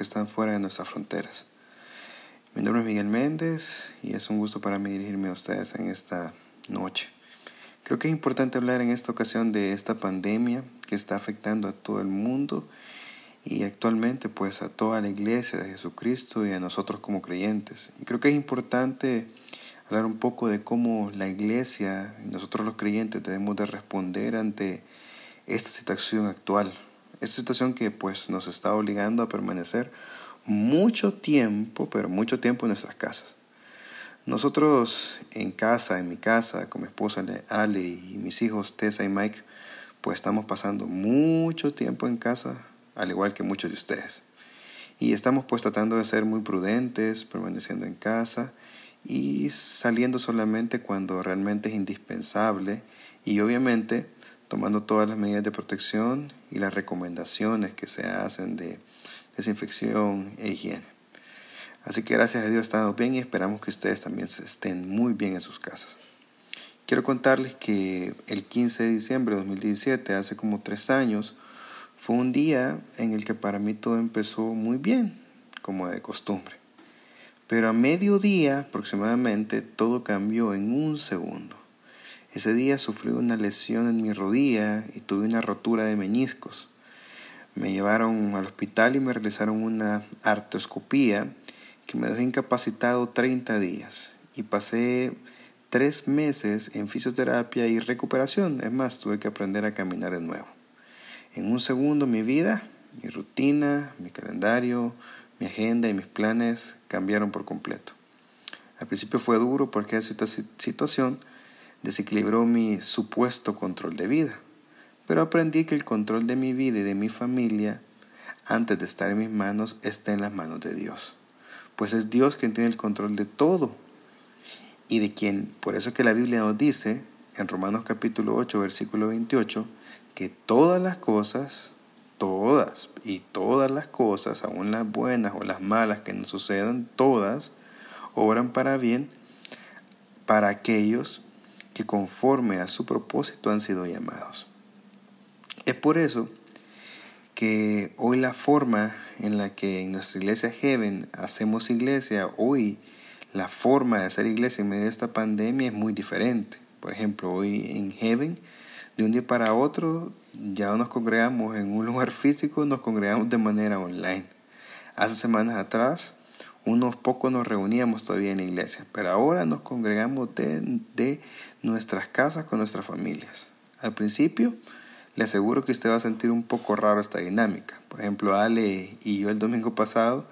que están fuera de nuestras fronteras. Mi nombre es Miguel Méndez y es un gusto para mí dirigirme a ustedes en esta noche. Creo que es importante hablar en esta ocasión de esta pandemia que está afectando a todo el mundo y actualmente pues a toda la iglesia de Jesucristo y a nosotros como creyentes. Y creo que es importante hablar un poco de cómo la iglesia y nosotros los creyentes debemos de responder ante esta situación actual. Esta situación que pues nos está obligando a permanecer mucho tiempo, pero mucho tiempo en nuestras casas. Nosotros en casa, en mi casa, con mi esposa Ale y mis hijos Tessa y Mike, pues estamos pasando mucho tiempo en casa al igual que muchos de ustedes. Y estamos pues tratando de ser muy prudentes, permaneciendo en casa y saliendo solamente cuando realmente es indispensable y obviamente tomando todas las medidas de protección y las recomendaciones que se hacen de desinfección e higiene. Así que gracias a Dios estamos bien y esperamos que ustedes también estén muy bien en sus casas. Quiero contarles que el 15 de diciembre de 2017, hace como tres años, fue un día en el que para mí todo empezó muy bien, como de costumbre. Pero a mediodía aproximadamente todo cambió en un segundo. Ese día sufrí una lesión en mi rodilla y tuve una rotura de meñiscos. Me llevaron al hospital y me realizaron una artroscopía que me dejó incapacitado 30 días y pasé tres meses en fisioterapia y recuperación. Es más, tuve que aprender a caminar de nuevo. En un segundo mi vida, mi rutina, mi calendario, mi agenda y mis planes cambiaron por completo. Al principio fue duro porque esa situación desequilibró mi supuesto control de vida, pero aprendí que el control de mi vida y de mi familia, antes de estar en mis manos, está en las manos de Dios. Pues es Dios quien tiene el control de todo y de quien, por eso que la Biblia nos dice en Romanos capítulo 8, versículo 28, que todas las cosas, todas y todas las cosas, aun las buenas o las malas que nos sucedan, todas obran para bien para aquellos que conforme a su propósito han sido llamados. Es por eso que hoy la forma en la que en nuestra iglesia Heaven hacemos iglesia, hoy la forma de hacer iglesia en medio de esta pandemia es muy diferente. Por ejemplo, hoy en Heaven de un día para otro ya no nos congregamos en un lugar físico, nos congregamos de manera online. Hace semanas atrás, unos pocos nos reuníamos todavía en la iglesia, pero ahora nos congregamos de, nuestras casas con nuestras familias. Al principio, le aseguro que usted va a sentir un poco raro esta dinámica. Por ejemplo, Ale y yo el domingo pasado,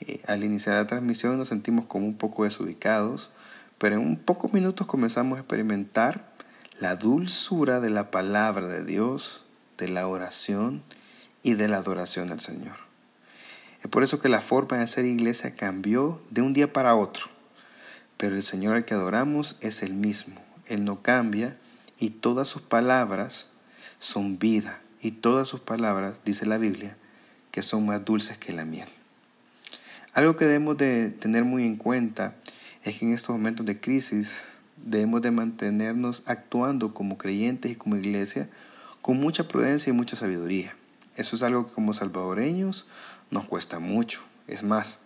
eh, al iniciar la transmisión, nos sentimos como un poco desubicados, pero en un pocos minutos comenzamos a experimentar la dulzura de la palabra de Dios, de la oración y de la adoración al Señor. Es por eso que la forma de hacer iglesia cambió de un día para otro. Pero el Señor al que adoramos es el mismo. Él no cambia y todas sus palabras son vida. Y todas sus palabras, dice la Biblia, que son más dulces que la miel. Algo que debemos de tener muy en cuenta es que en estos momentos de crisis debemos de mantenernos actuando como creyentes y como iglesia con mucha prudencia y mucha sabiduría. Eso es algo que como salvadoreños nos cuesta mucho. Es más,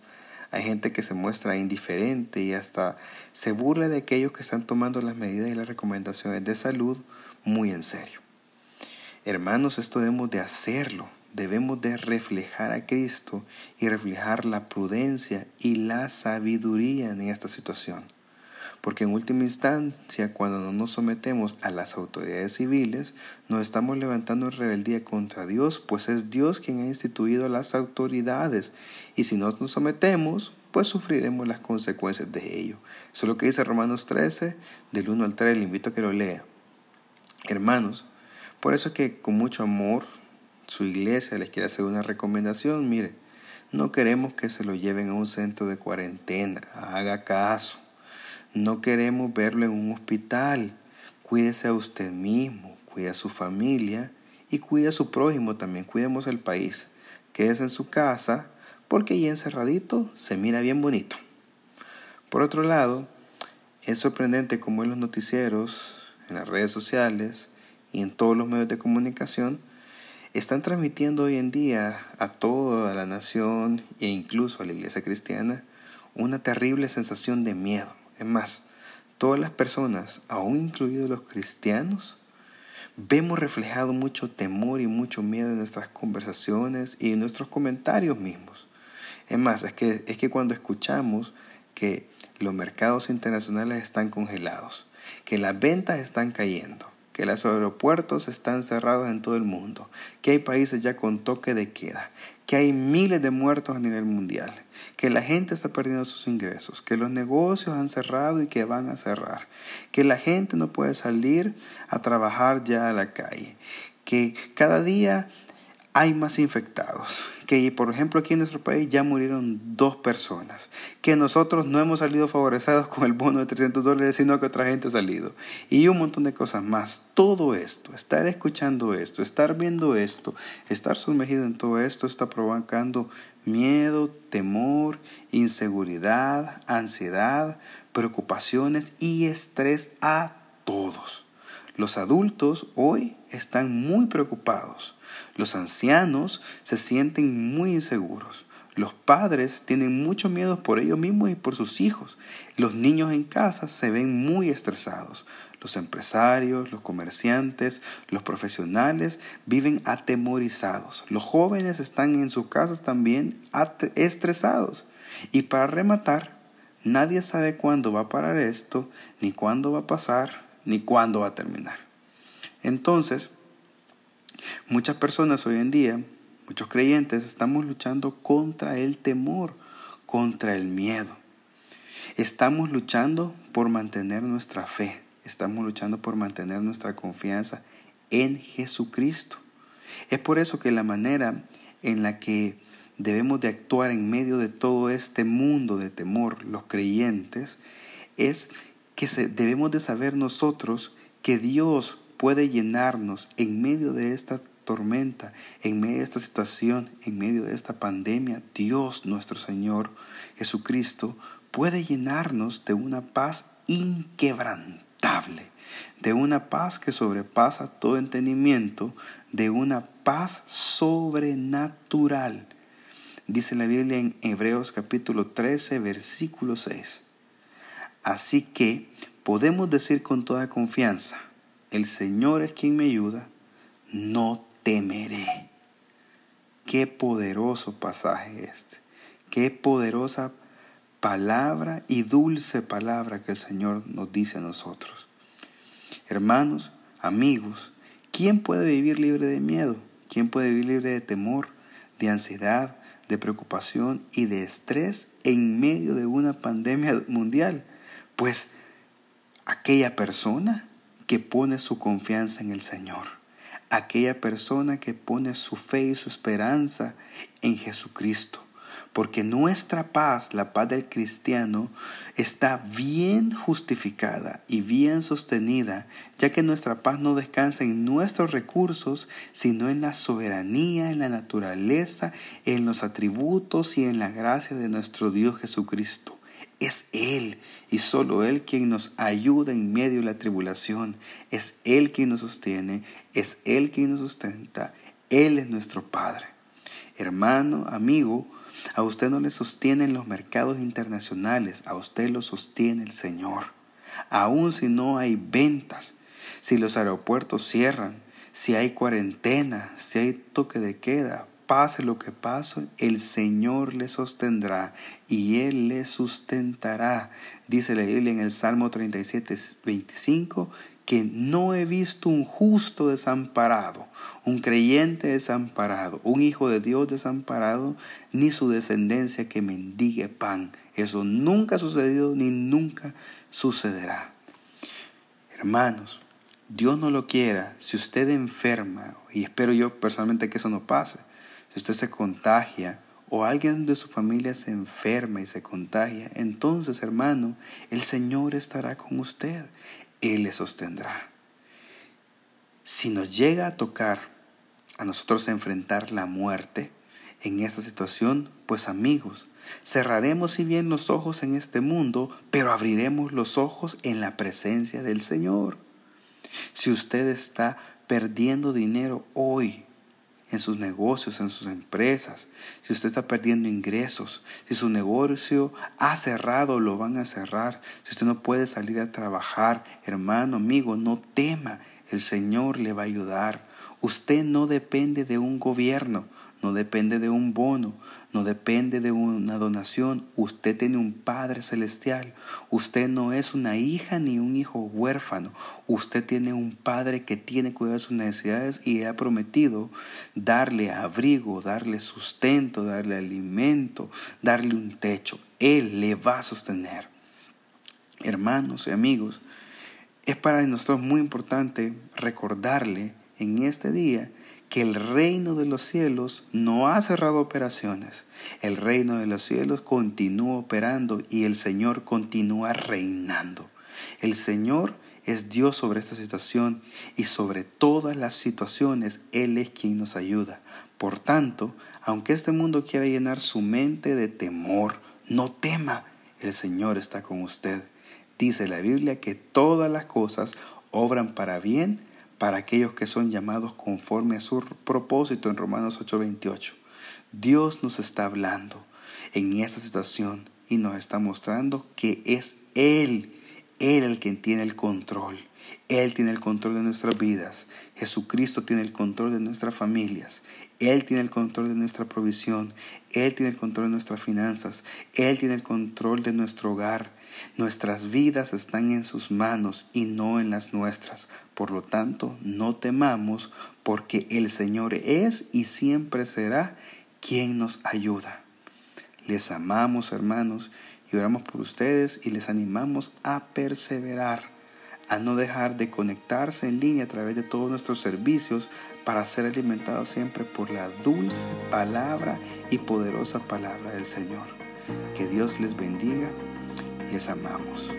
hay gente que se muestra indiferente y hasta se burla de aquellos que están tomando las medidas y las recomendaciones de salud muy en serio. Hermanos, esto debemos de hacerlo. Debemos de reflejar a Cristo y reflejar la prudencia y la sabiduría en esta situación. Porque en última instancia, cuando no nos sometemos a las autoridades civiles, nos estamos levantando en rebeldía contra Dios, pues es Dios quien ha instituido las autoridades. Y si no nos sometemos, pues sufriremos las consecuencias de ello. Eso es lo que dice Romanos 13, del 1 al 3, le invito a que lo lea. Hermanos, por eso es que con mucho amor su iglesia les quiere hacer una recomendación. Mire, no queremos que se lo lleven a un centro de cuarentena. Haga caso. No queremos verlo en un hospital. Cuídese a usted mismo, cuida a su familia y cuida a su prójimo también. Cuidemos el país. Quédese en su casa porque ahí encerradito se mira bien bonito. Por otro lado, es sorprendente como en los noticieros, en las redes sociales y en todos los medios de comunicación, están transmitiendo hoy en día a toda la nación e incluso a la iglesia cristiana una terrible sensación de miedo. Es más, todas las personas, aún incluidos los cristianos, vemos reflejado mucho temor y mucho miedo en nuestras conversaciones y en nuestros comentarios mismos. Es más, es que, es que cuando escuchamos que los mercados internacionales están congelados, que las ventas están cayendo, que los aeropuertos están cerrados en todo el mundo, que hay países ya con toque de queda, que hay miles de muertos a nivel mundial, que la gente está perdiendo sus ingresos, que los negocios han cerrado y que van a cerrar, que la gente no puede salir a trabajar ya a la calle, que cada día hay más infectados, que por ejemplo aquí en nuestro país ya murieron dos personas, que nosotros no hemos salido favorecidos con el bono de 300 dólares, sino que otra gente ha salido, y un montón de cosas más. Todo esto, estar escuchando esto, estar viendo esto, estar sumergido en todo esto está provocando miedo, temor, inseguridad, ansiedad, preocupaciones y estrés a todos. Los adultos hoy están muy preocupados los ancianos se sienten muy inseguros. Los padres tienen mucho miedo por ellos mismos y por sus hijos. Los niños en casa se ven muy estresados. Los empresarios, los comerciantes, los profesionales viven atemorizados. Los jóvenes están en sus casas también estresados. Y para rematar, nadie sabe cuándo va a parar esto, ni cuándo va a pasar, ni cuándo va a terminar. Entonces, Muchas personas hoy en día, muchos creyentes, estamos luchando contra el temor, contra el miedo. Estamos luchando por mantener nuestra fe, estamos luchando por mantener nuestra confianza en Jesucristo. Es por eso que la manera en la que debemos de actuar en medio de todo este mundo de temor, los creyentes, es que debemos de saber nosotros que Dios puede llenarnos en medio de esta tormenta, en medio de esta situación, en medio de esta pandemia. Dios nuestro Señor Jesucristo puede llenarnos de una paz inquebrantable, de una paz que sobrepasa todo entendimiento, de una paz sobrenatural. Dice la Biblia en Hebreos capítulo 13, versículo 6. Así que podemos decir con toda confianza, el Señor es quien me ayuda, no temeré. Qué poderoso pasaje este. Qué poderosa palabra y dulce palabra que el Señor nos dice a nosotros. Hermanos, amigos, ¿quién puede vivir libre de miedo? ¿Quién puede vivir libre de temor, de ansiedad, de preocupación y de estrés en medio de una pandemia mundial? Pues aquella persona que pone su confianza en el Señor. Aquella persona que pone su fe y su esperanza en Jesucristo. Porque nuestra paz, la paz del cristiano, está bien justificada y bien sostenida, ya que nuestra paz no descansa en nuestros recursos, sino en la soberanía, en la naturaleza, en los atributos y en la gracia de nuestro Dios Jesucristo. Es Él y solo Él quien nos ayuda en medio de la tribulación. Es Él quien nos sostiene, es Él quien nos sustenta. Él es nuestro Padre. Hermano, amigo, a usted no le sostienen los mercados internacionales, a usted lo sostiene el Señor. Aun si no hay ventas, si los aeropuertos cierran, si hay cuarentena, si hay toque de queda, pase lo que pase, el Señor le sostendrá y Él le sustentará. Dice la Biblia en el Salmo 37, 25, que no he visto un justo desamparado, un creyente desamparado, un hijo de Dios desamparado, ni su descendencia que mendigue pan. Eso nunca ha sucedido ni nunca sucederá. Hermanos, Dios no lo quiera, si usted enferma, y espero yo personalmente que eso no pase, si usted se contagia o alguien de su familia se enferma y se contagia, entonces, hermano, el Señor estará con usted. Él le sostendrá. Si nos llega a tocar a nosotros enfrentar la muerte en esta situación, pues amigos, cerraremos si bien los ojos en este mundo, pero abriremos los ojos en la presencia del Señor. Si usted está perdiendo dinero hoy en sus negocios, en sus empresas, si usted está perdiendo ingresos, si su negocio ha cerrado, lo van a cerrar, si usted no puede salir a trabajar, hermano, amigo, no tema, el Señor le va a ayudar. Usted no depende de un gobierno, no depende de un bono, no depende de una donación. Usted tiene un Padre Celestial. Usted no es una hija ni un hijo huérfano. Usted tiene un Padre que tiene cuidado de sus necesidades y ha prometido darle abrigo, darle sustento, darle alimento, darle un techo. Él le va a sostener. Hermanos y amigos, es para nosotros muy importante recordarle en este día que el reino de los cielos no ha cerrado operaciones. El reino de los cielos continúa operando y el Señor continúa reinando. El Señor es Dios sobre esta situación y sobre todas las situaciones Él es quien nos ayuda. Por tanto, aunque este mundo quiera llenar su mente de temor, no tema, el Señor está con usted. Dice la Biblia que todas las cosas obran para bien para aquellos que son llamados conforme a su propósito en Romanos 8:28. Dios nos está hablando en esta situación y nos está mostrando que es Él, Él el quien tiene el control. Él tiene el control de nuestras vidas. Jesucristo tiene el control de nuestras familias. Él tiene el control de nuestra provisión. Él tiene el control de nuestras finanzas. Él tiene el control de nuestro hogar. Nuestras vidas están en sus manos y no en las nuestras. Por lo tanto, no temamos porque el Señor es y siempre será quien nos ayuda. Les amamos, hermanos, y oramos por ustedes y les animamos a perseverar, a no dejar de conectarse en línea a través de todos nuestros servicios para ser alimentados siempre por la dulce palabra y poderosa palabra del Señor. Que Dios les bendiga les amamos.